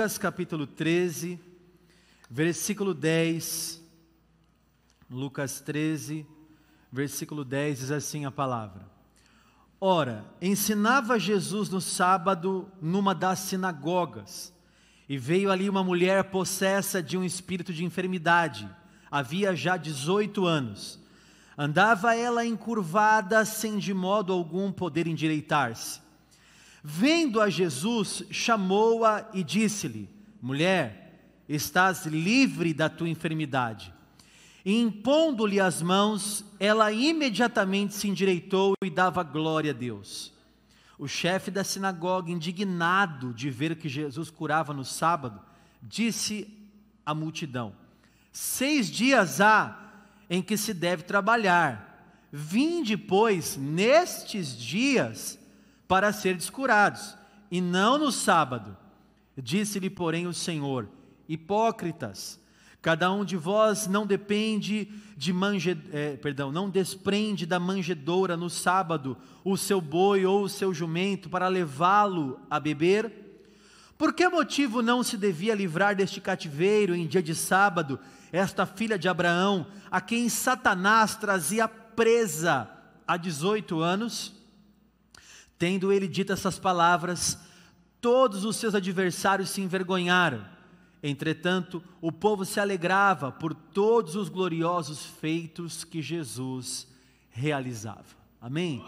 Lucas capítulo 13, versículo 10. Lucas 13, versículo 10 diz assim a palavra: Ora, ensinava Jesus no sábado numa das sinagogas, e veio ali uma mulher possessa de um espírito de enfermidade, havia já 18 anos. Andava ela encurvada, sem de modo algum poder endireitar-se. Vendo a Jesus, chamou-a e disse-lhe: Mulher, estás livre da tua enfermidade. E impondo-lhe as mãos, ela imediatamente se endireitou e dava glória a Deus. O chefe da sinagoga, indignado de ver que Jesus curava no sábado, disse à multidão: Seis dias há em que se deve trabalhar. Vinde, pois, nestes dias para ser descurados, e não no sábado. Disse-lhe, porém, o Senhor: Hipócritas, cada um de vós não depende de mange, é, perdão, não desprende da manjedoura no sábado o seu boi ou o seu jumento para levá-lo a beber? Por que motivo não se devia livrar deste cativeiro em dia de sábado esta filha de Abraão, a quem Satanás trazia presa há 18 anos? Tendo ele dito essas palavras, todos os seus adversários se envergonharam. Entretanto, o povo se alegrava por todos os gloriosos feitos que Jesus realizava. Amém?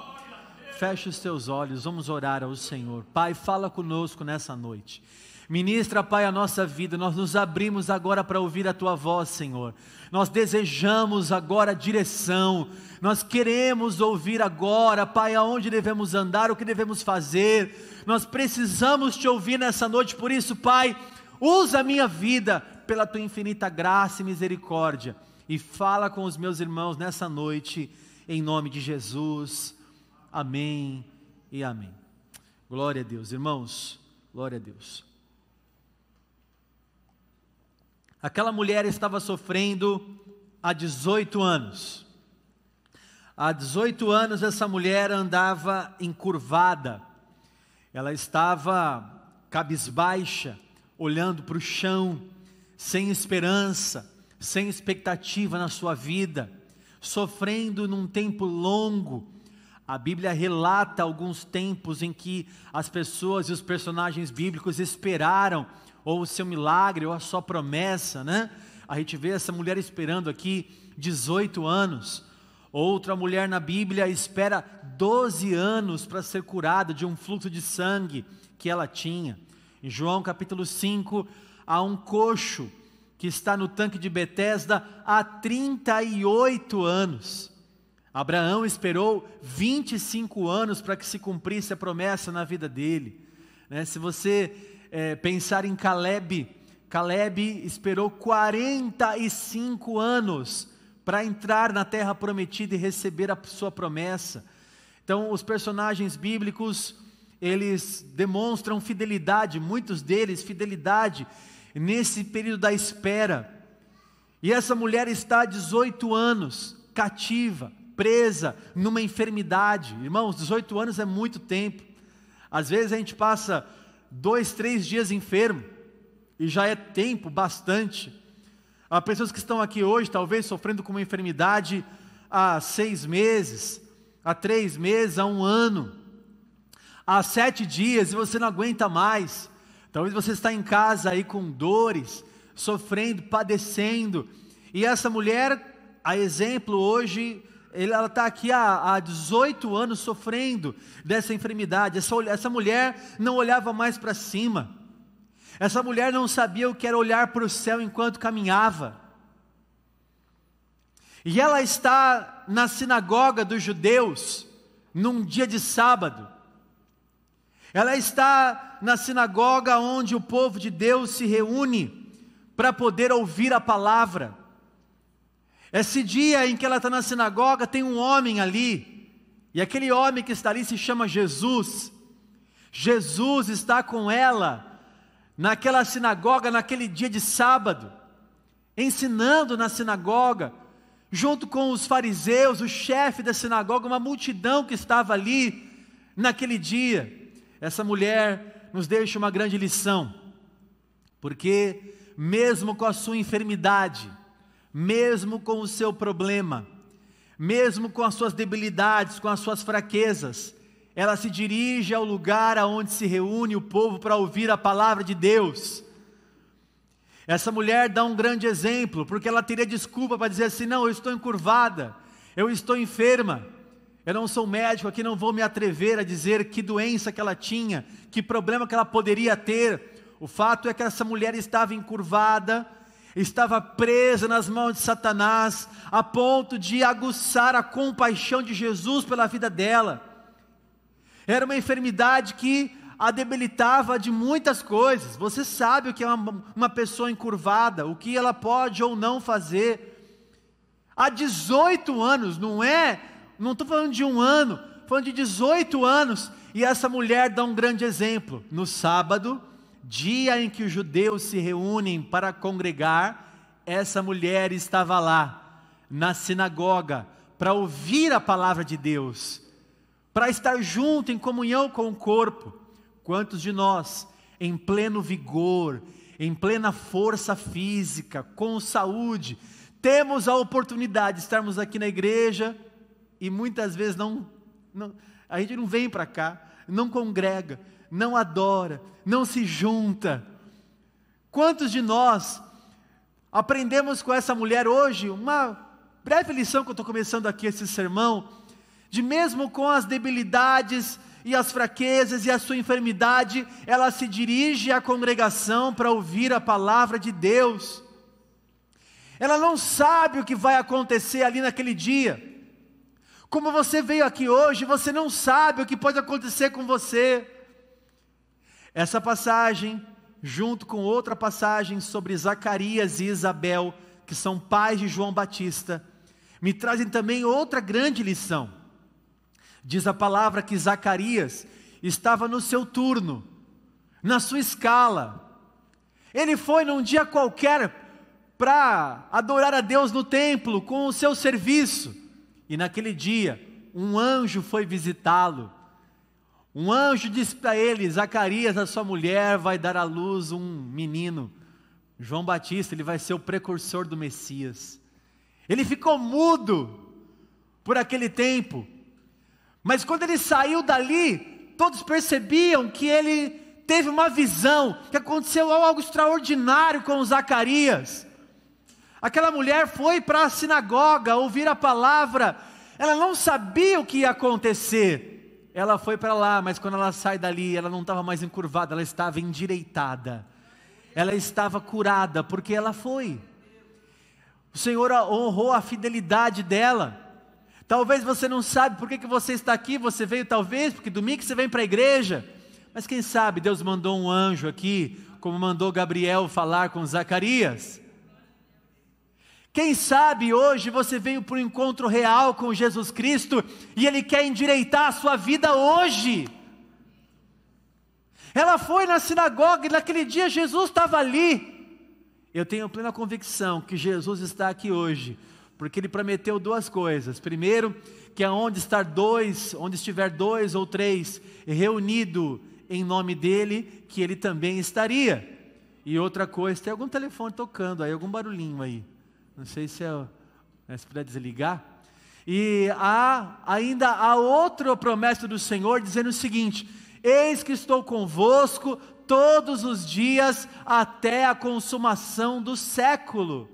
Feche os teus olhos, vamos orar ao Senhor. Pai, fala conosco nessa noite. Ministra, Pai, a nossa vida, nós nos abrimos agora para ouvir a Tua voz, Senhor. Nós desejamos agora direção, nós queremos ouvir agora, Pai, aonde devemos andar, o que devemos fazer. Nós precisamos Te ouvir nessa noite, por isso, Pai, usa a minha vida pela Tua infinita graça e misericórdia e fala com os meus irmãos nessa noite, em nome de Jesus. Amém e amém. Glória a Deus, irmãos, glória a Deus. Aquela mulher estava sofrendo há 18 anos. Há 18 anos essa mulher andava encurvada, ela estava cabisbaixa, olhando para o chão, sem esperança, sem expectativa na sua vida, sofrendo num tempo longo. A Bíblia relata alguns tempos em que as pessoas e os personagens bíblicos esperaram ou o seu milagre, ou a sua promessa, né? A gente vê essa mulher esperando aqui 18 anos. Outra mulher na Bíblia espera 12 anos para ser curada de um fluxo de sangue que ela tinha. Em João capítulo 5, há um coxo que está no tanque de Betesda há 38 anos. Abraão esperou 25 anos para que se cumprisse a promessa na vida dele. Né? Se você é, pensar em Caleb. Caleb esperou 45 anos para entrar na terra prometida e receber a sua promessa. Então, os personagens bíblicos, eles demonstram fidelidade, muitos deles fidelidade nesse período da espera. E essa mulher está há 18 anos, cativa, presa numa enfermidade. Irmãos, 18 anos é muito tempo. Às vezes a gente passa dois, três dias enfermo, e já é tempo bastante. Há pessoas que estão aqui hoje, talvez sofrendo com uma enfermidade há seis meses, há três meses, há um ano, há sete dias, e você não aguenta mais. Talvez você está em casa aí com dores, sofrendo, padecendo. E essa mulher, a exemplo hoje, ela está aqui há, há 18 anos sofrendo dessa enfermidade. Essa, essa mulher não olhava mais para cima. Essa mulher não sabia o que era olhar para o céu enquanto caminhava. E ela está na sinagoga dos judeus, num dia de sábado. Ela está na sinagoga onde o povo de Deus se reúne para poder ouvir a palavra. Esse dia em que ela está na sinagoga, tem um homem ali, e aquele homem que está ali se chama Jesus. Jesus está com ela naquela sinagoga, naquele dia de sábado, ensinando na sinagoga, junto com os fariseus, o chefe da sinagoga, uma multidão que estava ali naquele dia. Essa mulher nos deixa uma grande lição. Porque, mesmo com a sua enfermidade, mesmo com o seu problema, mesmo com as suas debilidades, com as suas fraquezas, ela se dirige ao lugar aonde se reúne o povo para ouvir a palavra de Deus. Essa mulher dá um grande exemplo, porque ela teria desculpa para dizer assim: não, eu estou encurvada, eu estou enferma, eu não sou médico aqui, não vou me atrever a dizer que doença que ela tinha, que problema que ela poderia ter. O fato é que essa mulher estava encurvada, estava presa nas mãos de Satanás, a ponto de aguçar a compaixão de Jesus pela vida dela. Era uma enfermidade que a debilitava de muitas coisas. Você sabe o que é uma, uma pessoa encurvada, o que ela pode ou não fazer. Há 18 anos, não é? Não estou falando de um ano, falando de 18 anos. E essa mulher dá um grande exemplo. No sábado, dia em que os judeus se reúnem para congregar, essa mulher estava lá, na sinagoga, para ouvir a palavra de Deus, para estar junto em comunhão com o corpo. Quantos de nós, em pleno vigor, em plena força física, com saúde, temos a oportunidade de estarmos aqui na igreja e muitas vezes não, não a gente não vem para cá, não congrega, não adora, não se junta. Quantos de nós aprendemos com essa mulher hoje uma breve lição que eu estou começando aqui esse sermão, de mesmo com as debilidades, e as fraquezas e a sua enfermidade, ela se dirige à congregação para ouvir a palavra de Deus. Ela não sabe o que vai acontecer ali naquele dia. Como você veio aqui hoje, você não sabe o que pode acontecer com você. Essa passagem, junto com outra passagem sobre Zacarias e Isabel, que são pais de João Batista, me trazem também outra grande lição. Diz a palavra que Zacarias estava no seu turno, na sua escala. Ele foi num dia qualquer para adorar a Deus no templo com o seu serviço. E naquele dia, um anjo foi visitá-lo. Um anjo disse para ele: Zacarias, a sua mulher vai dar à luz um menino. João Batista, ele vai ser o precursor do Messias. Ele ficou mudo por aquele tempo. Mas quando ele saiu dali, todos percebiam que ele teve uma visão, que aconteceu algo extraordinário com Zacarias. Aquela mulher foi para a sinagoga ouvir a palavra, ela não sabia o que ia acontecer. Ela foi para lá, mas quando ela sai dali, ela não estava mais encurvada, ela estava endireitada. Ela estava curada, porque ela foi. O Senhor honrou a fidelidade dela. Talvez você não sabe por que, que você está aqui, você veio talvez porque domingo você vem para a igreja. Mas quem sabe Deus mandou um anjo aqui, como mandou Gabriel falar com Zacarias. Quem sabe hoje você veio para um encontro real com Jesus Cristo e Ele quer endireitar a sua vida hoje. Ela foi na sinagoga e naquele dia Jesus estava ali. Eu tenho plena convicção que Jesus está aqui hoje porque ele prometeu duas coisas. Primeiro, que aonde estar dois, onde estiver dois ou três reunido em nome dele, que ele também estaria. E outra coisa, tem algum telefone tocando aí, algum barulhinho aí. Não sei se é, né, se puder desligar. E há ainda a outra promessa do Senhor dizendo o seguinte: Eis que estou convosco todos os dias até a consumação do século.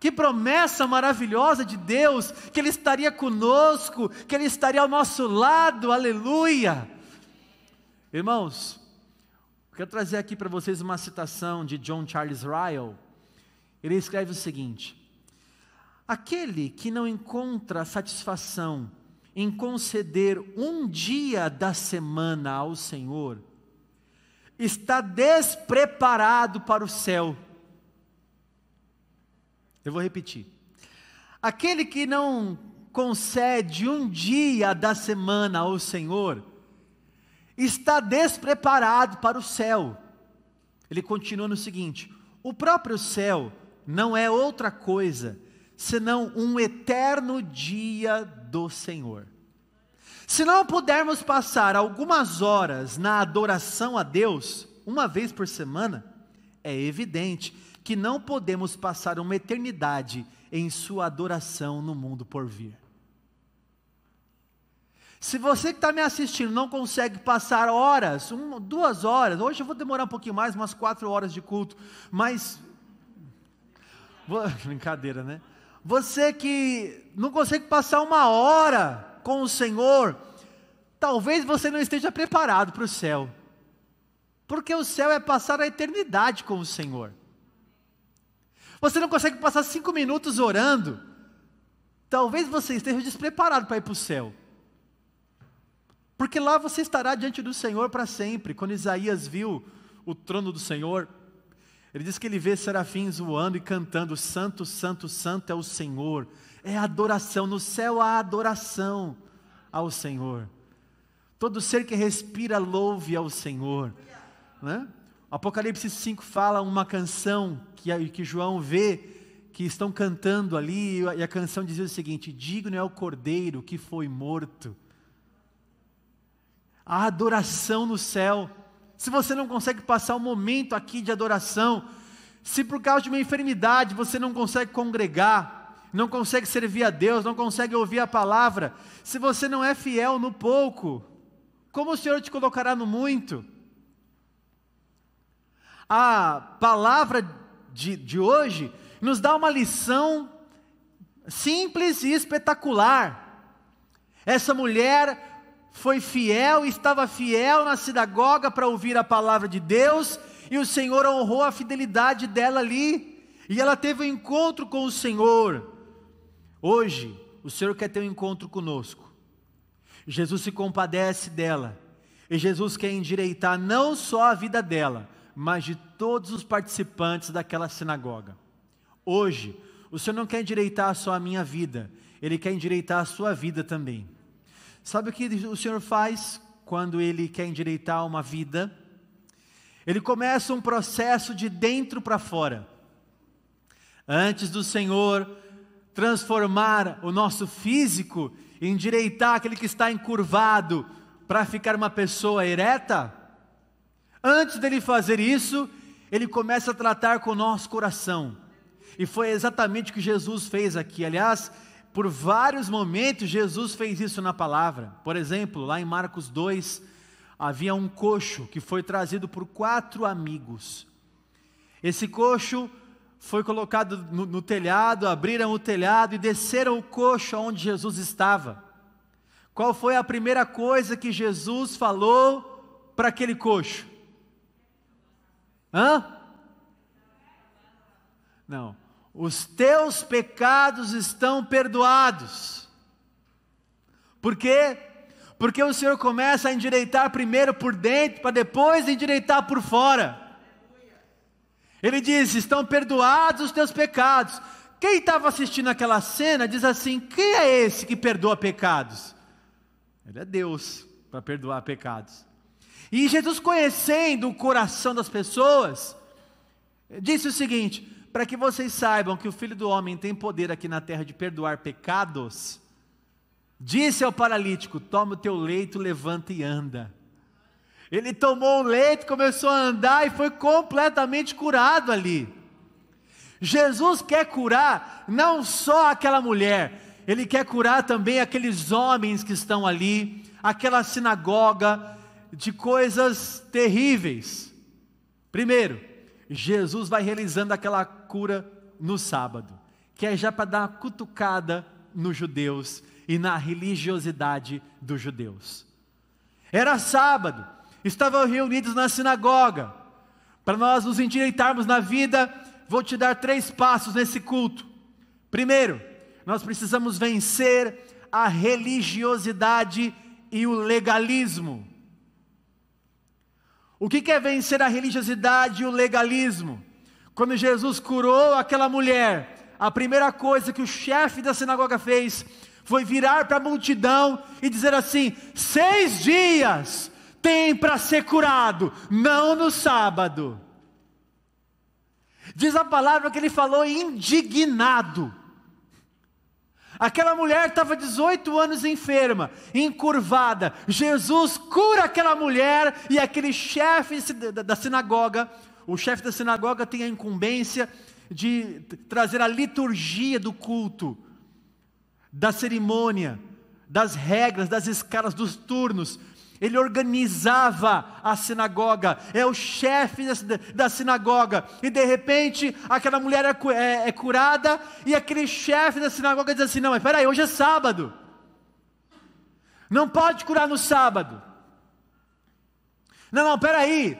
Que promessa maravilhosa de Deus, que Ele estaria conosco, que Ele estaria ao nosso lado, aleluia. Irmãos, quero trazer aqui para vocês uma citação de John Charles Ryle. Ele escreve o seguinte: Aquele que não encontra satisfação em conceder um dia da semana ao Senhor, está despreparado para o céu eu vou repetir. Aquele que não concede um dia da semana ao Senhor, está despreparado para o céu. Ele continua no seguinte: o próprio céu não é outra coisa senão um eterno dia do Senhor. Se não pudermos passar algumas horas na adoração a Deus, uma vez por semana, é evidente que não podemos passar uma eternidade em sua adoração no mundo por vir. Se você que está me assistindo não consegue passar horas, duas horas, hoje eu vou demorar um pouquinho mais, umas quatro horas de culto, mas. Brincadeira, né? Você que não consegue passar uma hora com o Senhor, talvez você não esteja preparado para o céu, porque o céu é passar a eternidade com o Senhor. Você não consegue passar cinco minutos orando, talvez você esteja despreparado para ir para o céu. Porque lá você estará diante do Senhor para sempre. Quando Isaías viu o trono do Senhor, ele diz que ele vê serafins voando e cantando: Santo, Santo, Santo é o Senhor. É adoração, no céu há adoração ao Senhor. Todo ser que respira louve ao Senhor. Né? Apocalipse 5 fala uma canção que, que João vê que estão cantando ali, e a canção dizia o seguinte: Digno é o cordeiro que foi morto a adoração no céu. Se você não consegue passar um momento aqui de adoração, se por causa de uma enfermidade você não consegue congregar, não consegue servir a Deus, não consegue ouvir a palavra, se você não é fiel no pouco, como o Senhor te colocará no muito? A palavra de, de hoje nos dá uma lição simples e espetacular. Essa mulher foi fiel, estava fiel na sinagoga para ouvir a palavra de Deus, e o Senhor honrou a fidelidade dela ali, e ela teve um encontro com o Senhor. Hoje, o Senhor quer ter um encontro conosco. Jesus se compadece dela, e Jesus quer endireitar não só a vida dela, mas de todos os participantes daquela sinagoga. Hoje, o Senhor não quer endireitar só a minha vida, Ele quer endireitar a sua vida também. Sabe o que o Senhor faz quando Ele quer endireitar uma vida? Ele começa um processo de dentro para fora. Antes do Senhor transformar o nosso físico, endireitar aquele que está encurvado para ficar uma pessoa ereta, antes dele fazer isso, ele começa a tratar com o nosso coração. E foi exatamente o que Jesus fez aqui. Aliás, por vários momentos Jesus fez isso na palavra. Por exemplo, lá em Marcos 2, havia um coxo que foi trazido por quatro amigos. Esse coxo foi colocado no, no telhado, abriram o telhado e desceram o coxo onde Jesus estava. Qual foi a primeira coisa que Jesus falou para aquele coxo? Hã? Não os teus pecados estão perdoados. Por quê? Porque o Senhor começa a endireitar primeiro por dentro, para depois endireitar por fora. Ele diz: estão perdoados os teus pecados. Quem estava assistindo aquela cena diz assim: quem é esse que perdoa pecados? Ele é Deus para perdoar pecados. E Jesus, conhecendo o coração das pessoas, disse o seguinte: para que vocês saibam que o Filho do Homem tem poder aqui na terra de perdoar pecados, disse ao paralítico: Toma o teu leito, levanta e anda. Ele tomou o leito, começou a andar e foi completamente curado ali. Jesus quer curar não só aquela mulher, ele quer curar também aqueles homens que estão ali, aquela sinagoga, de coisas terríveis. Primeiro, Jesus vai realizando aquela cura no sábado, que é já para dar uma cutucada nos judeus e na religiosidade dos judeus. Era sábado, estavam reunidos na sinagoga. Para nós nos endireitarmos na vida, vou te dar três passos nesse culto. Primeiro, nós precisamos vencer a religiosidade e o legalismo. O que é vencer a religiosidade e o legalismo? Quando Jesus curou aquela mulher, a primeira coisa que o chefe da sinagoga fez foi virar para a multidão e dizer assim: seis dias tem para ser curado, não no sábado. Diz a palavra que ele falou indignado. Aquela mulher estava 18 anos enferma, encurvada. Jesus cura aquela mulher e aquele chefe da sinagoga o chefe da sinagoga tem a incumbência de trazer a liturgia do culto, da cerimônia, das regras, das escalas, dos turnos. Ele organizava a sinagoga, é o chefe da, sinagoga, e de repente aquela mulher é, é, é curada, e aquele chefe da sinagoga diz assim: Não, mas peraí, hoje é sábado, não pode curar no sábado. Não, não, peraí,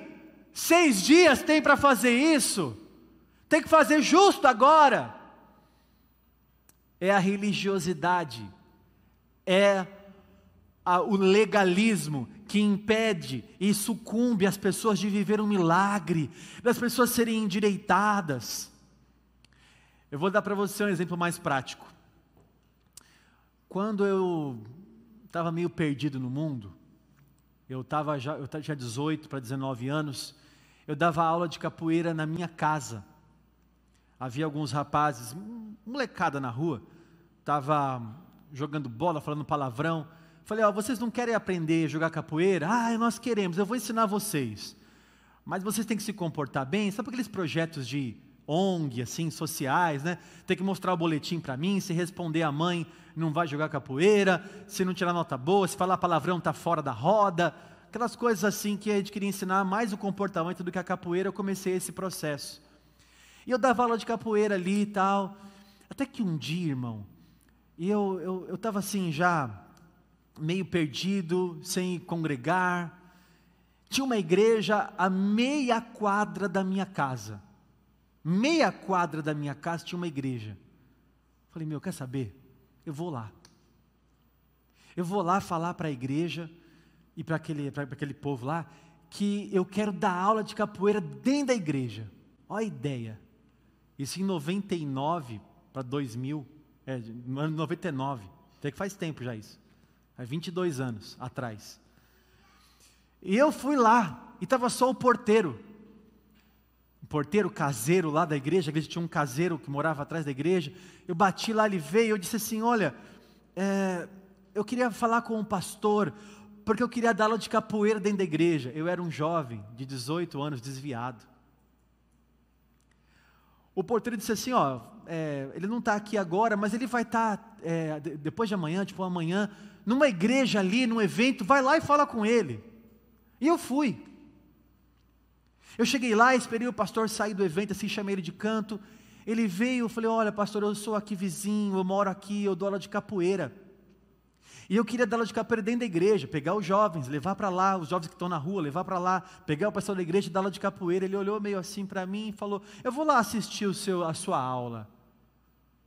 seis dias tem para fazer isso, tem que fazer justo agora. É a religiosidade, é a, o legalismo que impede e sucumbe as pessoas de viver um milagre, das pessoas serem endireitadas. Eu vou dar para você um exemplo mais prático. Quando eu estava meio perdido no mundo, eu estava já, eu tinha 18 para 19 anos, eu dava aula de capoeira na minha casa. Havia alguns rapazes, molecada na rua, estava jogando bola, falando palavrão. Falei, ó, vocês não querem aprender a jogar capoeira? Ah, nós queremos, eu vou ensinar vocês. Mas vocês têm que se comportar bem. Sabe aqueles projetos de ONG, assim, sociais, né? Tem que mostrar o boletim para mim, se responder a mãe, não vai jogar capoeira, se não tirar nota boa, se falar palavrão, tá fora da roda. Aquelas coisas assim que a gente queria ensinar mais o comportamento do que a capoeira, eu comecei esse processo. E eu dava aula de capoeira ali e tal. Até que um dia, irmão, eu estava eu, eu assim já meio perdido, sem congregar. Tinha uma igreja a meia quadra da minha casa. Meia quadra da minha casa tinha uma igreja. Falei, meu, quer saber? Eu vou lá. Eu vou lá falar para a igreja e para aquele, aquele povo lá que eu quero dar aula de capoeira dentro da igreja. Olha a ideia. Isso em 99 para 2000, é, 99, até que faz tempo já isso há 22 anos atrás. E eu fui lá, e estava só o porteiro, o porteiro caseiro lá da igreja, a igreja tinha um caseiro que morava atrás da igreja. Eu bati lá, ele veio, eu disse assim: Olha, é, eu queria falar com o pastor, porque eu queria dar aula de capoeira dentro da igreja. Eu era um jovem de 18 anos, desviado. O porteiro disse assim: Ó, é, ele não está aqui agora, mas ele vai estar tá, é, depois de amanhã, tipo amanhã, numa igreja ali, num evento, vai lá e fala com ele. E eu fui. Eu cheguei lá, esperei o pastor sair do evento, assim, chamei ele de canto. Ele veio, eu falei: Olha, pastor, eu sou aqui vizinho, eu moro aqui, eu dou aula de capoeira. E eu queria dar aula de capoeira dentro da igreja, pegar os jovens, levar para lá, os jovens que estão na rua, levar para lá, pegar o pastor da igreja e dar aula de capoeira. Ele olhou meio assim para mim e falou: Eu vou lá assistir o seu, a sua aula.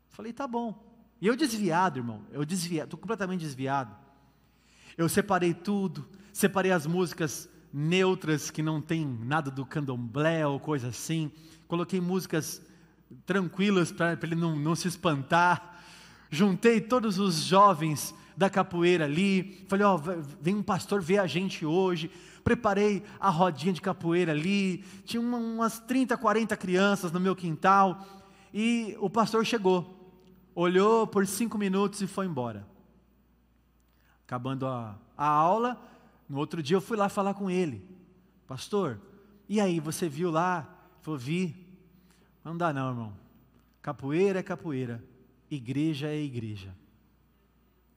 Falei: Tá bom. E eu desviado, irmão, eu desviado, estou completamente desviado. Eu separei tudo, separei as músicas neutras que não tem nada do candomblé ou coisa assim. Coloquei músicas tranquilas para ele não, não se espantar. Juntei todos os jovens da capoeira ali. Falei, ó, oh, vem um pastor ver a gente hoje. Preparei a rodinha de capoeira ali. Tinha umas 30, 40 crianças no meu quintal. E o pastor chegou olhou por cinco minutos e foi embora. Acabando a, a aula, no outro dia eu fui lá falar com ele. Pastor, e aí, você viu lá? Ele falou, vi. Não dá não, irmão. Capoeira é capoeira. Igreja é igreja.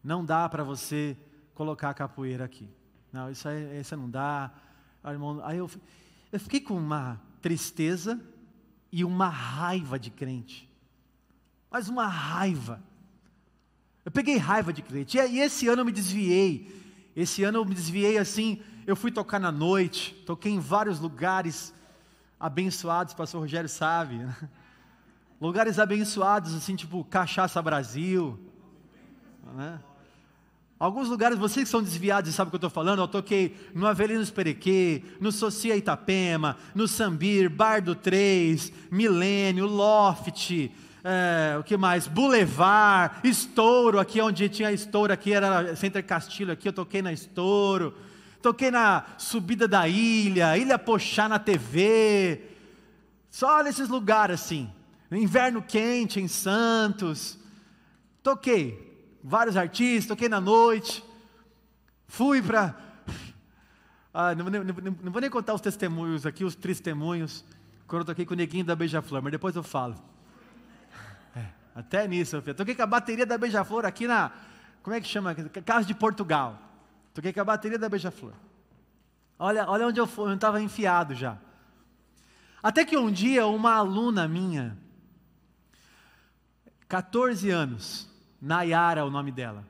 Não dá para você colocar a capoeira aqui. Não, isso aí, isso não dá. Aí eu, eu fiquei com uma tristeza e uma raiva de crente mas uma raiva. Eu peguei raiva de crente. E esse ano eu me desviei. Esse ano eu me desviei assim. Eu fui tocar na noite, toquei em vários lugares abençoados, pastor Rogério sabe. Né? Lugares abençoados, assim, tipo Cachaça Brasil. Né? Alguns lugares, vocês que são desviados e sabem o que eu estou falando, eu toquei no Avelino Perequê, no Socia Itapema, no Sambir, Bar do 3, Milênio, Loft, é, o que mais? Boulevard, Estouro, aqui onde tinha Estouro, aqui era Center Castilho, aqui eu toquei na Estouro, toquei na Subida da Ilha, Ilha Pochá na TV, só nesses lugares assim, inverno quente em Santos, toquei, vários artistas, toquei na noite, fui para, ah, não, não, não, não vou nem contar os testemunhos aqui, os testemunhos, quando eu toquei com o neguinho da Beija-Flor, mas depois eu falo. Até nisso, eu toquei com a bateria da Beija-Flor aqui na, como é que chama? Casa de Portugal. Toquei com a bateria da Beija-Flor. Olha, olha onde eu estava enfiado já. Até que um dia uma aluna minha, 14 anos, Nayara é o nome dela.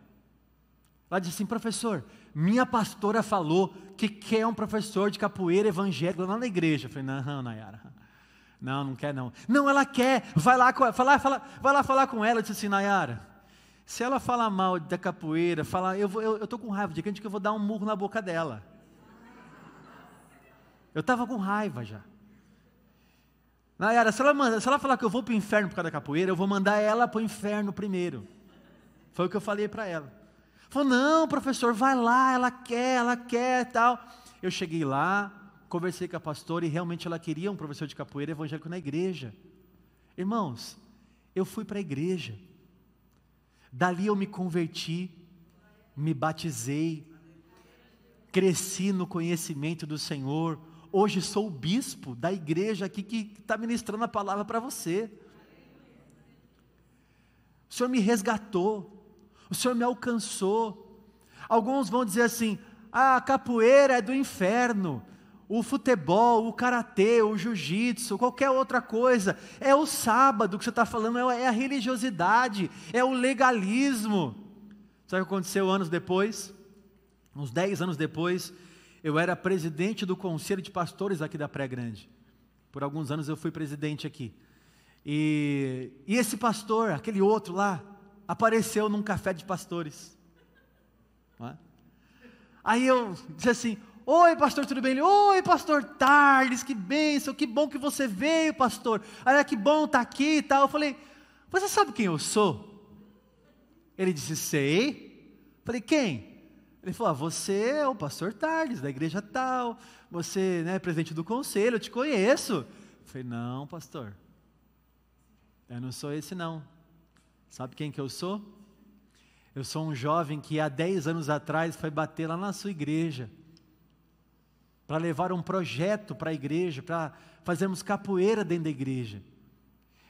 Ela disse assim, professor, minha pastora falou que quer um professor de capoeira evangélico lá na igreja. Eu falei, não, Nayara, não, não quer não. Não, ela quer, vai lá, vai lá, vai lá falar com ela. Eu disse assim, Nayara, se ela falar mal da capoeira, falar, eu, eu tô com raiva de que eu vou dar um murro na boca dela. Eu estava com raiva já. Nayara, se ela, manda, se ela falar que eu vou para o inferno por causa da capoeira, eu vou mandar ela para o inferno primeiro. Foi o que eu falei para ela. Falou, não, professor, vai lá, ela quer, ela quer tal. Eu cheguei lá, conversei com a pastora e realmente ela queria um professor de capoeira evangélico na igreja. Irmãos, eu fui para a igreja. Dali eu me converti, me batizei, cresci no conhecimento do Senhor. Hoje sou o bispo da igreja aqui que está ministrando a palavra para você. O Senhor me resgatou, o Senhor me alcançou. Alguns vão dizer assim: ah, a capoeira é do inferno, o futebol, o karatê, o jiu-jitsu, qualquer outra coisa, é o sábado que você está falando, é a religiosidade, é o legalismo. Sabe o que aconteceu anos depois? Uns 10 anos depois, eu era presidente do conselho de pastores aqui da Pré Grande. Por alguns anos eu fui presidente aqui. E, e esse pastor, aquele outro lá, apareceu num café de pastores. É? Aí eu disse assim: Oi, pastor, tudo bem? Ele, Oi, pastor Tarles, que bênção, que bom que você veio, pastor. Olha que bom estar tá aqui e tal. Eu falei: Você sabe quem eu sou? Ele disse: Sei. Eu falei: Quem? Ele falou: ah, Você é o pastor Tardes, da igreja tal, você né, é presidente do conselho, eu te conheço. Eu falei: Não, pastor, eu não sou esse não. Sabe quem que eu sou? Eu sou um jovem que há 10 anos atrás foi bater lá na sua igreja, para levar um projeto para a igreja, para fazermos capoeira dentro da igreja.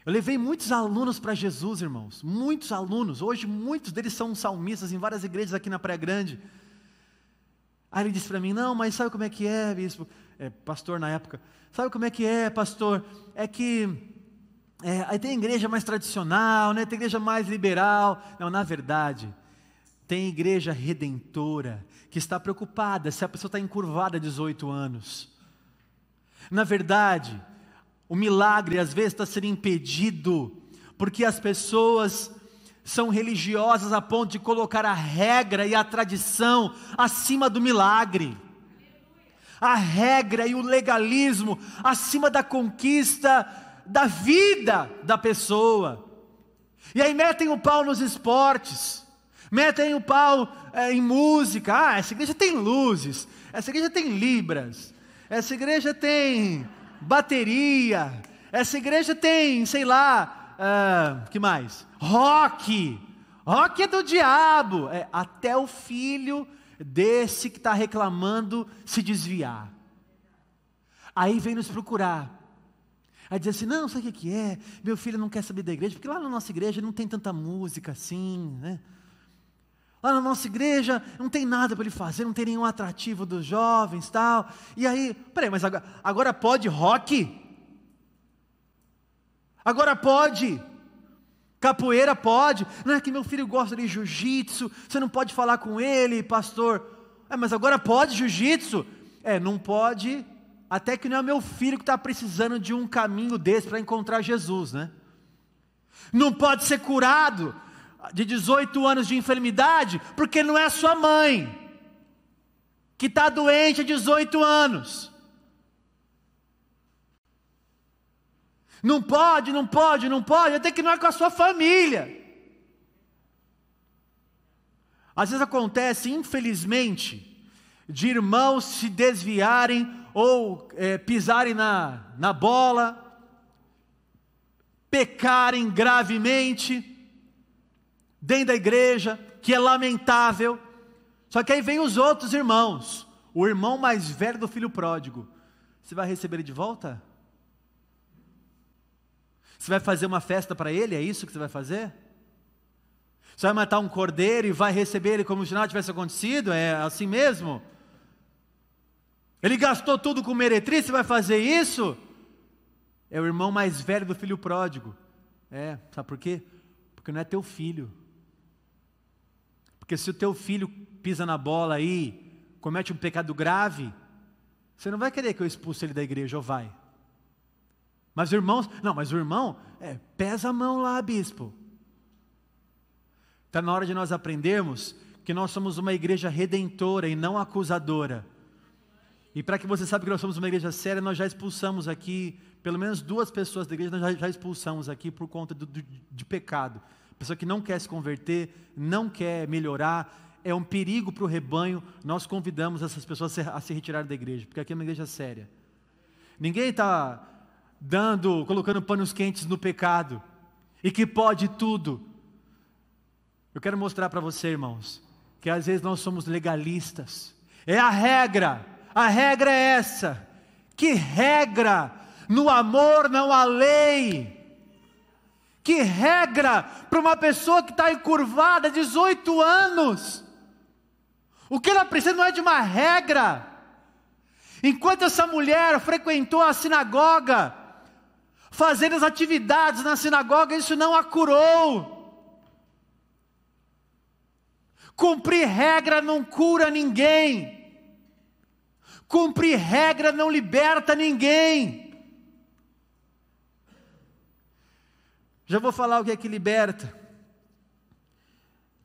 Eu levei muitos alunos para Jesus, irmãos, muitos alunos. Hoje, muitos deles são salmistas em várias igrejas aqui na Praia Grande. Aí ele disse para mim: Não, mas sabe como é que é, bispo? É, pastor na época. Sabe como é que é, pastor? É que é, aí tem igreja mais tradicional, né? tem igreja mais liberal. Não, na verdade, tem igreja redentora que está preocupada se a pessoa está encurvada há 18 anos. Na verdade, o milagre às vezes está sendo impedido porque as pessoas são religiosas a ponto de colocar a regra e a tradição acima do milagre. A regra e o legalismo acima da conquista da vida da pessoa. E aí metem o pau nos esportes, metem o pau é, em música. Ah, essa igreja tem luzes, essa igreja tem libras, essa igreja tem bateria, essa igreja tem, sei lá, uh, que mais? Rock. Rock é do diabo. É, até o filho desse que está reclamando se desviar. Aí vem nos procurar. Aí diz assim: não, sabe o que é? Meu filho não quer saber da igreja, porque lá na nossa igreja não tem tanta música assim, né? Lá na nossa igreja não tem nada para ele fazer, não tem nenhum atrativo dos jovens tal. E aí, peraí, mas agora, agora pode rock? Agora pode. Capoeira pode. Não é que meu filho gosta de jiu-jitsu, você não pode falar com ele, pastor. É, mas agora pode jiu-jitsu? É, não pode, até que não é meu filho que está precisando de um caminho desse para encontrar Jesus, né? Não pode ser curado de 18 anos de enfermidade, porque não é sua mãe, que está doente há 18 anos. Não pode, não pode, não pode, até que não é com a sua família. Às vezes acontece, infelizmente, de irmãos se desviarem ou é, pisarem na, na bola, pecarem gravemente dentro da igreja, que é lamentável. Só que aí vem os outros irmãos, o irmão mais velho do filho pródigo. Você vai receber ele de volta? Você vai fazer uma festa para ele? É isso que você vai fazer? Você vai matar um cordeiro e vai receber ele como se nada tivesse acontecido? É assim mesmo? Ele gastou tudo com meretriz, você vai fazer isso? É o irmão mais velho do filho pródigo. É, sabe por quê? Porque não é teu filho. Porque se o teu filho pisa na bola aí, comete um pecado grave, você não vai querer que eu expulse ele da igreja, ou vai? Mas os irmãos, não, mas o irmão, é, pesa a mão lá, bispo. Está na hora de nós aprendermos que nós somos uma igreja redentora e não acusadora. E para que você saiba que nós somos uma igreja séria, nós já expulsamos aqui, pelo menos duas pessoas da igreja, nós já, já expulsamos aqui por conta do, do, de pecado. Pessoa que não quer se converter, não quer melhorar, é um perigo para o rebanho. Nós convidamos essas pessoas a se, retirar da igreja, porque aqui é uma igreja séria. Ninguém está dando, colocando panos quentes no pecado e que pode tudo. Eu quero mostrar para você, irmãos, que às vezes nós somos legalistas. É a regra. A regra é essa. Que regra? No amor não há lei. Que regra para uma pessoa que está encurvada 18 anos. O que ela precisa não é de uma regra. Enquanto essa mulher frequentou a sinagoga, fazendo as atividades na sinagoga, isso não a curou. Cumprir regra não cura ninguém. Cumprir regra não liberta ninguém. Já vou falar o que é que liberta.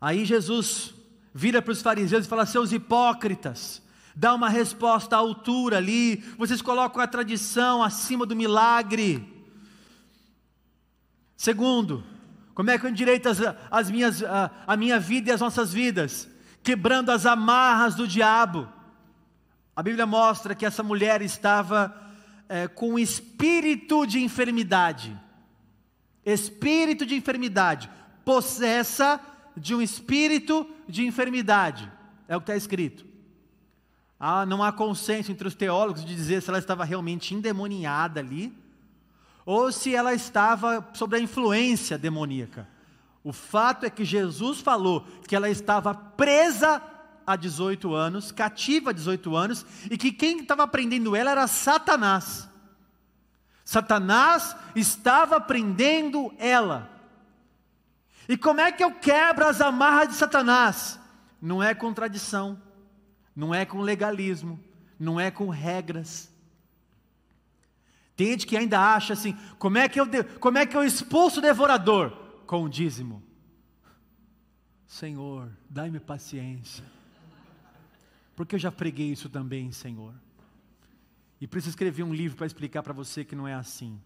Aí Jesus vira para os fariseus e fala: Seus hipócritas, dá uma resposta à altura ali, vocês colocam a tradição acima do milagre. Segundo, como é que eu endireito as, as minhas, a, a minha vida e as nossas vidas? Quebrando as amarras do diabo. A Bíblia mostra que essa mulher estava é, com espírito de enfermidade. Espírito de enfermidade. Possessa de um espírito de enfermidade. É o que está escrito. Ah, não há consenso entre os teólogos de dizer se ela estava realmente endemoniada ali, ou se ela estava sob a influência demoníaca. O fato é que Jesus falou que ela estava presa há 18 anos, cativa há 18 anos, e que quem estava prendendo ela era Satanás. Satanás estava prendendo ela. E como é que eu quebro as amarras de Satanás? Não é com tradição, não é com legalismo, não é com regras. Tem gente que ainda acha assim: como é que eu, como é que eu expulso o devorador? Com o dízimo. Senhor, dai-me paciência porque eu já preguei isso também, Senhor. E preciso escrever um livro para explicar para você que não é assim.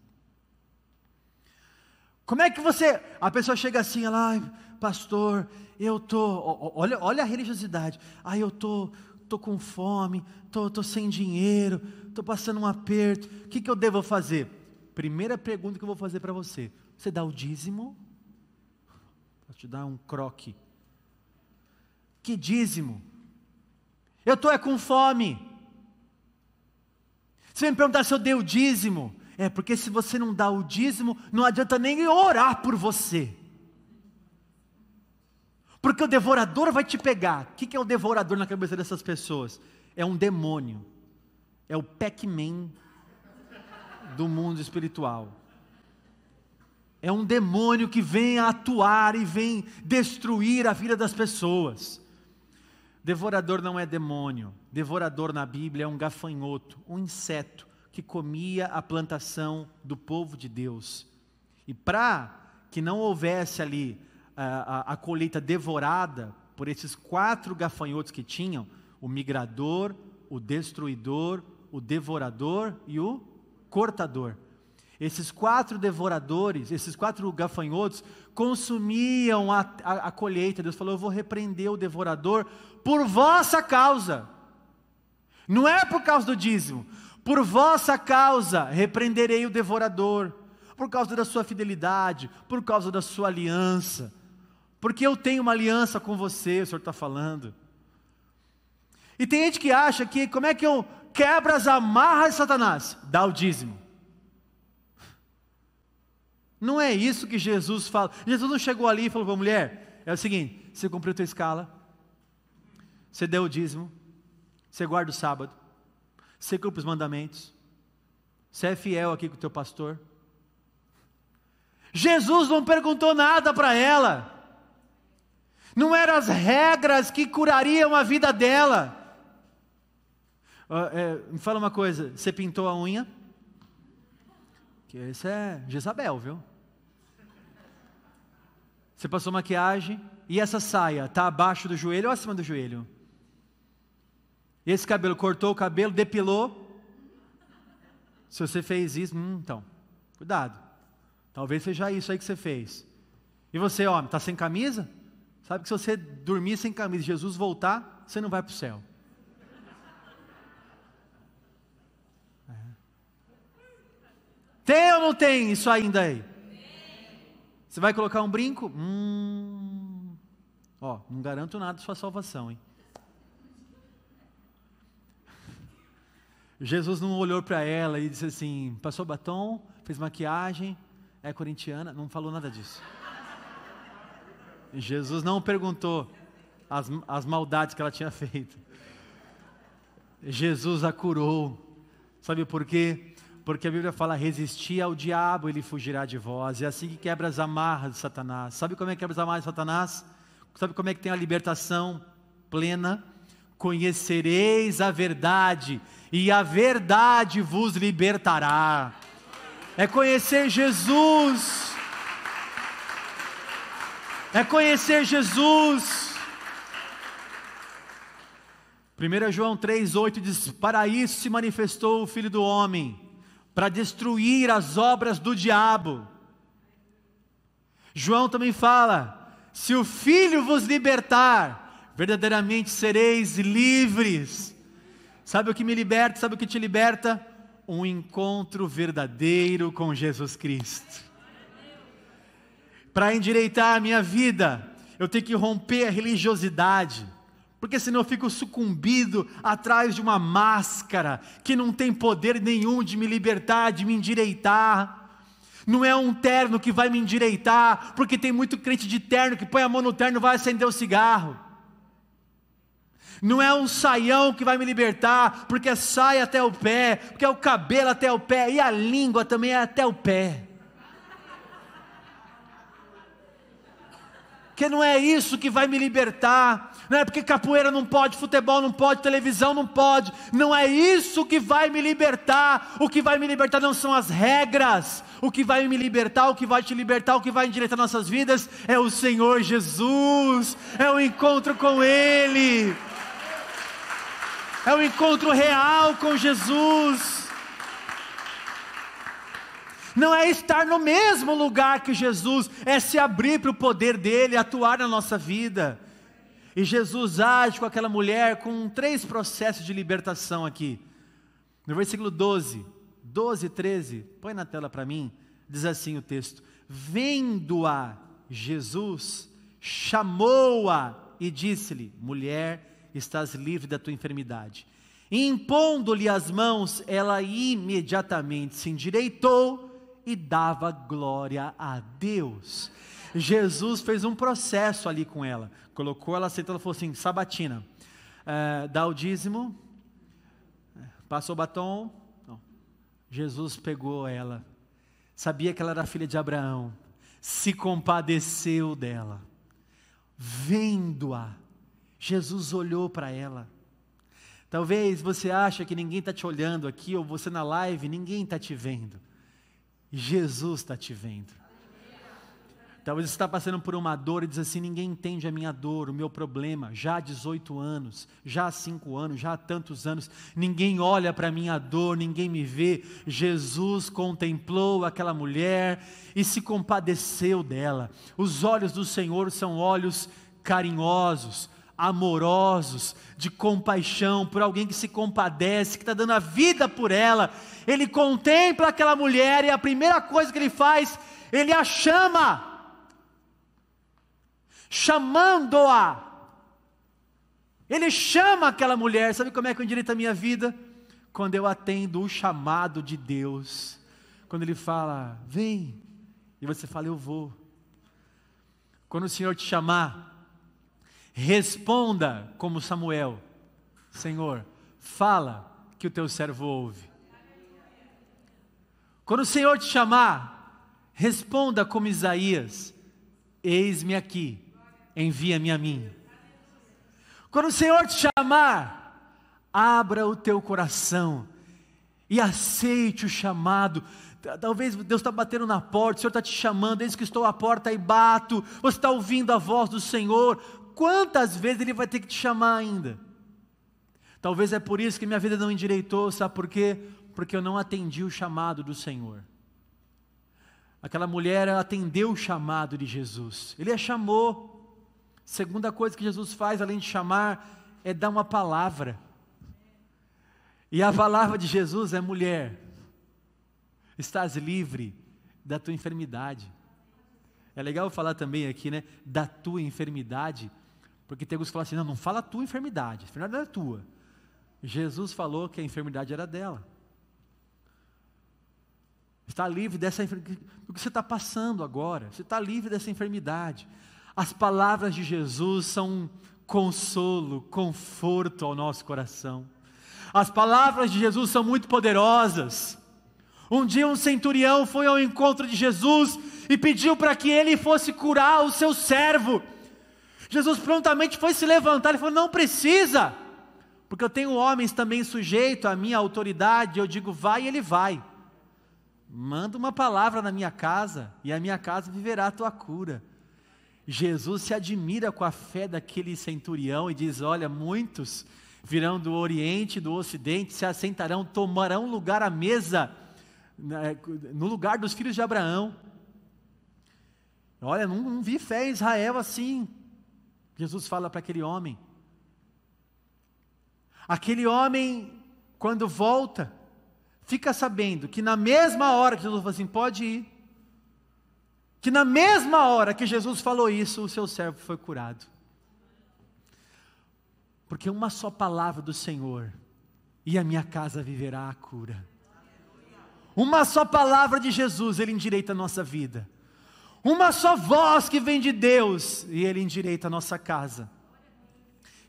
Como é que você, a pessoa chega assim, ela, pastor, eu tô, olha, olha a religiosidade. Ah, eu tô, tô com fome, tô, tô sem dinheiro, tô passando um aperto. O que, que eu devo fazer? Primeira pergunta que eu vou fazer para você: você dá o dízimo? Vou te dar um croque. Que dízimo? Eu estou é com fome. Você me perguntar se eu dei o dízimo. É, porque se você não dá o dízimo, não adianta nem orar por você. Porque o devorador vai te pegar. O que é o devorador na cabeça dessas pessoas? É um demônio. É o Pac-Man do mundo espiritual. É um demônio que vem atuar e vem destruir a vida das pessoas. Devorador não é demônio. Devorador na Bíblia é um gafanhoto, um inseto que comia a plantação do povo de Deus. E para que não houvesse ali a, a, a colheita devorada por esses quatro gafanhotos que tinham, o migrador, o destruidor, o devorador e o cortador. Esses quatro devoradores, esses quatro gafanhotos, consumiam a, a, a, colheita. Deus falou: Eu vou repreender o devorador por vossa causa. Não é por causa do dízimo. Por vossa causa repreenderei o devorador. Por causa da sua fidelidade, por causa da sua aliança. Porque eu tenho uma aliança com você, o Senhor está falando. E tem gente que acha que, como é que eu quebro as amarras de Satanás? Dá o dízimo. Não é isso que Jesus fala. Jesus não chegou ali e falou para a mulher: é o seguinte, você cumpriu a tua escala, você deu o dízimo, você guarda o sábado, você cumpre os mandamentos, você é fiel aqui com o teu pastor. Jesus não perguntou nada para ela. Não eram as regras que curariam a vida dela. É, me fala uma coisa, você pintou a unha? Que isso é Jezabel, viu? Você passou maquiagem e essa saia está abaixo do joelho ou acima do joelho? E esse cabelo, cortou o cabelo, depilou? Se você fez isso, hum, então, cuidado. Talvez seja isso aí que você fez. E você, homem, está sem camisa? Sabe que se você dormir sem camisa e Jesus voltar, você não vai para o céu. É. Tem ou não tem isso ainda aí? Você vai colocar um brinco? Hum. Ó, não garanto nada da sua salvação, hein? Jesus não olhou para ela e disse assim: passou batom, fez maquiagem, é corintiana, não falou nada disso. Jesus não perguntou as, as maldades que ela tinha feito. Jesus a curou. Sabe por quê? Porque a Bíblia fala: resistir ao diabo, ele fugirá de vós. É assim que quebra as amarras de Satanás. Sabe como é que quebra as amarras de Satanás? Sabe como é que tem a libertação plena? Conhecereis a verdade, e a verdade vos libertará. É conhecer Jesus. É conhecer Jesus. 1 João 3,8 diz: Para isso se manifestou o Filho do Homem para destruir as obras do diabo. João também fala: se o Filho vos libertar, verdadeiramente sereis livres. Sabe o que me liberta? Sabe o que te liberta? Um encontro verdadeiro com Jesus Cristo. Para endireitar a minha vida, eu tenho que romper a religiosidade porque senão eu fico sucumbido atrás de uma máscara que não tem poder nenhum de me libertar, de me endireitar. Não é um terno que vai me endireitar, porque tem muito crente de terno que põe a mão no terno e vai acender o cigarro. Não é um saião que vai me libertar, porque é saia até o pé, porque é o cabelo até o pé, e a língua também é até o pé. Porque não é isso que vai me libertar, não é porque capoeira não pode, futebol não pode, televisão não pode, não é isso que vai me libertar. O que vai me libertar não são as regras, o que vai me libertar, o que vai te libertar, o que vai endireitar nossas vidas é o Senhor Jesus, é o encontro com Ele, é o encontro real com Jesus não é estar no mesmo lugar que Jesus, é se abrir para o poder dele atuar na nossa vida. E Jesus age com aquela mulher com três processos de libertação aqui. No versículo 12, 12 e 13, põe na tela para mim, diz assim o texto: Vendo-a Jesus, chamou-a e disse-lhe: Mulher, estás livre da tua enfermidade. Impondo-lhe as mãos, ela imediatamente se endireitou e dava glória a Deus. Jesus fez um processo ali com ela, colocou ela sentada e falou assim: Sabatina, é, dá o dízimo, passou o batom. Não. Jesus pegou ela, sabia que ela era filha de Abraão, se compadeceu dela, vendo-a, Jesus olhou para ela. Talvez você ache que ninguém está te olhando aqui, ou você na live, ninguém está te vendo. Jesus está te vendo. Talvez você está passando por uma dor e diz assim: ninguém entende a minha dor, o meu problema, já há 18 anos, já há 5 anos, já há tantos anos, ninguém olha para a minha dor, ninguém me vê. Jesus contemplou aquela mulher e se compadeceu dela. Os olhos do Senhor são olhos carinhosos, amorosos, de compaixão por alguém que se compadece, que está dando a vida por ela. Ele contempla aquela mulher e a primeira coisa que ele faz, ele a chama, chamando-a. Ele chama aquela mulher, sabe como é que eu endireito a minha vida? Quando eu atendo o chamado de Deus, quando Ele fala, vem, E você fala: Eu vou. Quando o Senhor te chamar, responda como Samuel: Senhor, fala que o teu servo ouve. Quando o Senhor te chamar, responda como Isaías: Eis-me aqui, envia-me a mim. Quando o Senhor te chamar, abra o teu coração e aceite o chamado. Talvez Deus está batendo na porta, o Senhor está te chamando, eis que estou à porta e bato. Você está ouvindo a voz do Senhor. Quantas vezes Ele vai ter que te chamar ainda? Talvez é por isso que minha vida não endireitou, sabe por quê? Porque eu não atendi o chamado do Senhor. Aquela mulher atendeu o chamado de Jesus. Ele a chamou. Segunda coisa que Jesus faz, além de chamar, é dar uma palavra. E a palavra de Jesus é: mulher, estás livre da tua enfermidade. É legal falar também aqui, né, da tua enfermidade, porque tem alguns que falam assim: não, não fala a tua enfermidade, a enfermidade não é tua. Jesus falou que a enfermidade era dela. Está livre dessa enfermidade. O que você está passando agora? Você está livre dessa enfermidade. As palavras de Jesus são consolo, conforto ao nosso coração. As palavras de Jesus são muito poderosas. Um dia um centurião foi ao encontro de Jesus e pediu para que ele fosse curar o seu servo. Jesus prontamente foi se levantar e falou: Não precisa, porque eu tenho homens também sujeitos à minha autoridade. Eu digo: Vai, e ele vai. Manda uma palavra na minha casa e a minha casa viverá a tua cura. Jesus se admira com a fé daquele centurião e diz: Olha, muitos virão do Oriente, do Ocidente, se assentarão, tomarão lugar à mesa, né, no lugar dos filhos de Abraão. Olha, não, não vi fé em Israel assim. Jesus fala para aquele homem. Aquele homem, quando volta, fica sabendo que na mesma hora que Jesus falou assim: pode ir, que na mesma hora que Jesus falou isso, o seu servo foi curado. Porque uma só palavra do Senhor, e a minha casa viverá a cura. Uma só palavra de Jesus, Ele endireita a nossa vida. Uma só voz que vem de Deus, e Ele endireita a nossa casa.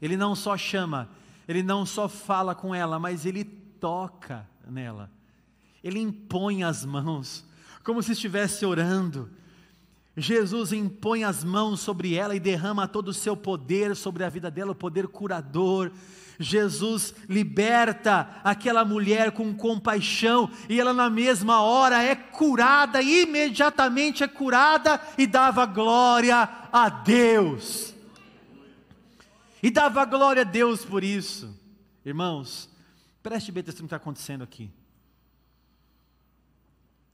Ele não só chama, Ele não só fala com ela, mas Ele toca nela. Ele impõe as mãos, como se estivesse orando. Jesus impõe as mãos sobre ela e derrama todo o seu poder sobre a vida dela, o poder curador. Jesus liberta aquela mulher com compaixão e ela, na mesma hora, é curada, imediatamente é curada e dava glória a Deus. E dava glória a Deus por isso. Irmãos, preste bem atenção no que está acontecendo aqui.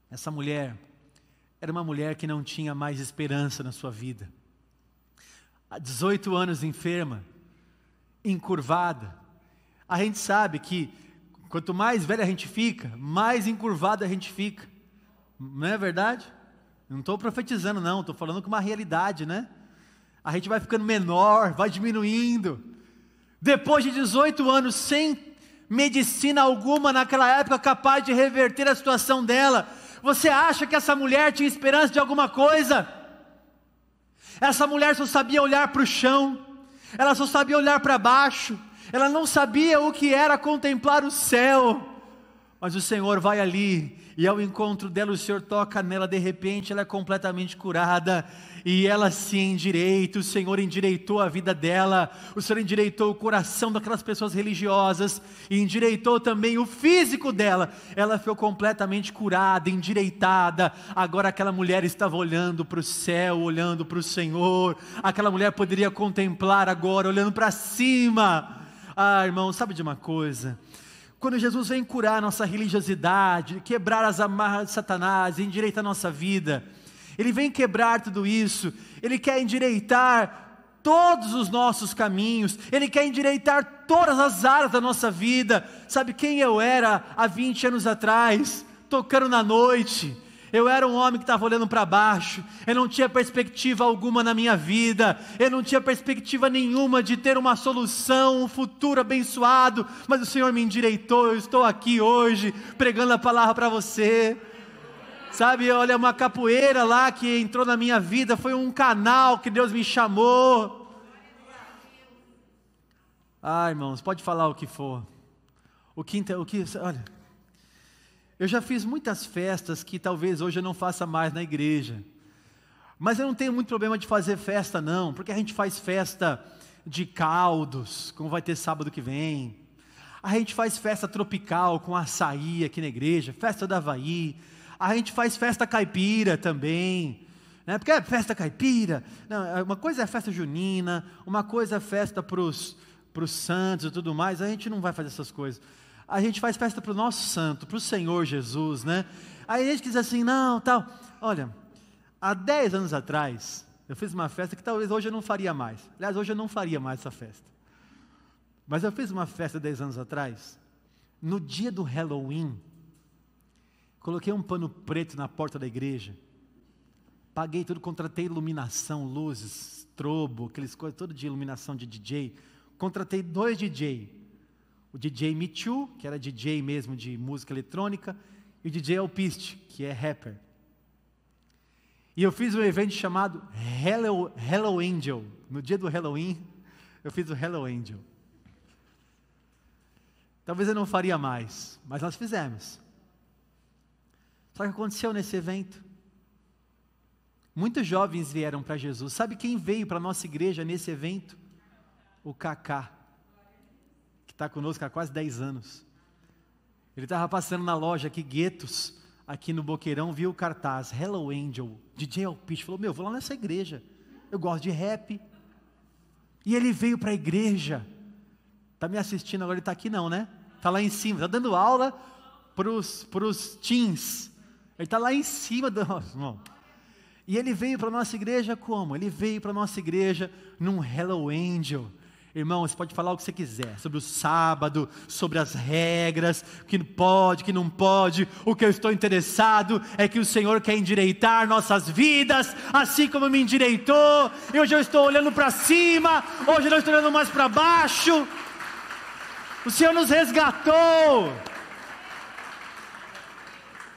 Essa mulher era uma mulher que não tinha mais esperança na sua vida. Há 18 anos enferma, encurvada. A gente sabe que quanto mais velha a gente fica, mais encurvada a gente fica. Não é verdade? Não estou profetizando, não, estou falando com uma realidade, né? A gente vai ficando menor, vai diminuindo. Depois de 18 anos sem medicina alguma naquela época capaz de reverter a situação dela, você acha que essa mulher tinha esperança de alguma coisa? Essa mulher só sabia olhar para o chão, ela só sabia olhar para baixo, ela não sabia o que era contemplar o céu. Mas o Senhor vai ali, e ao encontro dela, o Senhor toca nela, de repente ela é completamente curada, e ela se endireita, o Senhor endireitou a vida dela, o Senhor endireitou o coração daquelas pessoas religiosas, e endireitou também o físico dela, ela foi completamente curada, endireitada, agora aquela mulher estava olhando para o céu, olhando para o Senhor, aquela mulher poderia contemplar agora, olhando para cima, ah irmão, sabe de uma coisa? Quando Jesus vem curar nossa religiosidade, quebrar as amarras de Satanás, endireitar a nossa vida, Ele vem quebrar tudo isso, Ele quer endireitar todos os nossos caminhos, Ele quer endireitar todas as áreas da nossa vida. Sabe quem eu era há 20 anos atrás, tocando na noite? Eu era um homem que estava olhando para baixo, eu não tinha perspectiva alguma na minha vida, eu não tinha perspectiva nenhuma de ter uma solução, um futuro abençoado, mas o Senhor me endireitou, eu estou aqui hoje pregando a palavra para você. Sabe, olha, uma capoeira lá que entrou na minha vida, foi um canal que Deus me chamou. Ah, irmãos, pode falar o que for. O que, o que, olha, eu já fiz muitas festas que talvez hoje eu não faça mais na igreja. Mas eu não tenho muito problema de fazer festa, não, porque a gente faz festa de caldos, como vai ter sábado que vem. A gente faz festa tropical com açaí aqui na igreja, festa da Havaí. A gente faz festa caipira também. Né? Porque é festa caipira. Não, é, uma coisa é festa junina, uma coisa é festa para os santos e tudo mais. A gente não vai fazer essas coisas. A gente faz festa para o nosso santo, para o Senhor Jesus, né? Aí a gente diz assim, não, tal. Olha, há 10 anos atrás, eu fiz uma festa que talvez hoje eu não faria mais. Aliás, hoje eu não faria mais essa festa. Mas eu fiz uma festa 10 anos atrás, no dia do Halloween, coloquei um pano preto na porta da igreja, paguei tudo, contratei iluminação, luzes, strobo, aqueles coisas, todo de iluminação de DJ. Contratei dois DJ, o DJ Michu, que era DJ mesmo de música eletrônica, e o DJ Alpiste, que é rapper. E eu fiz um evento chamado Hello, Hello Angel. No dia do Halloween, eu fiz o Hello Angel. Talvez eu não faria mais, mas nós fizemos. Só que aconteceu nesse evento. Muitos jovens vieram para Jesus. Sabe quem veio para a nossa igreja nesse evento? O Cacá, está conosco há quase 10 anos. Ele estava passando na loja aqui, Guetos, aqui no Boqueirão, viu o cartaz Hello Angel, DJ Alpiste. Falou: Meu, vou lá nessa igreja. Eu gosto de rap. E ele veio para a igreja. Está me assistindo agora? Ele está aqui, não, né? Está lá em cima, está dando aula para os teens. Ele está lá em cima do. Irmão. E ele veio para a nossa igreja como? Ele veio para a nossa igreja num Hello Angel. Irmão, você pode falar o que você quiser sobre o sábado, sobre as regras, o que pode, o que não pode. O que eu estou interessado é que o Senhor quer endireitar nossas vidas, assim como me endireitou. Eu estou olhando para cima, hoje eu não estou olhando mais para baixo. O Senhor nos resgatou.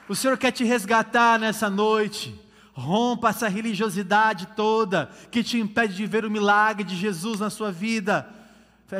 O Senhor quer te resgatar nessa noite. Rompa essa religiosidade toda que te impede de ver o milagre de Jesus na sua vida.